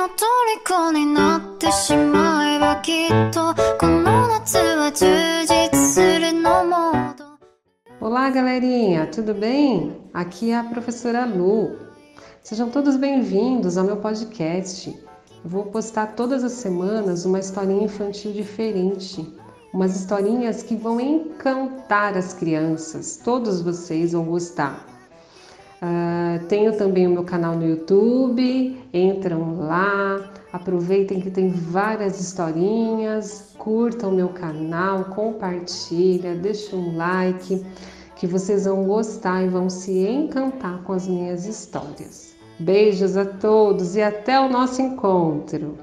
の虜になってしまえばきっとこの夏は充実するのモード Olá, galerinha, tudo bem? Aqui é a professora Lu. Sejam todos bem-vindos ao meu podcast. Eu vou postar todas as semanas uma historinha infantil diferente, umas historinhas que vão encantar as crianças. Todos vocês vão gostar. Uh, tenho também o meu canal no YouTube, entram lá, aproveitem que tem várias historinhas, curtam o meu canal, compartilha, deixa um like, que vocês vão gostar e vão se encantar com as minhas histórias. Beijos a todos e até o nosso encontro!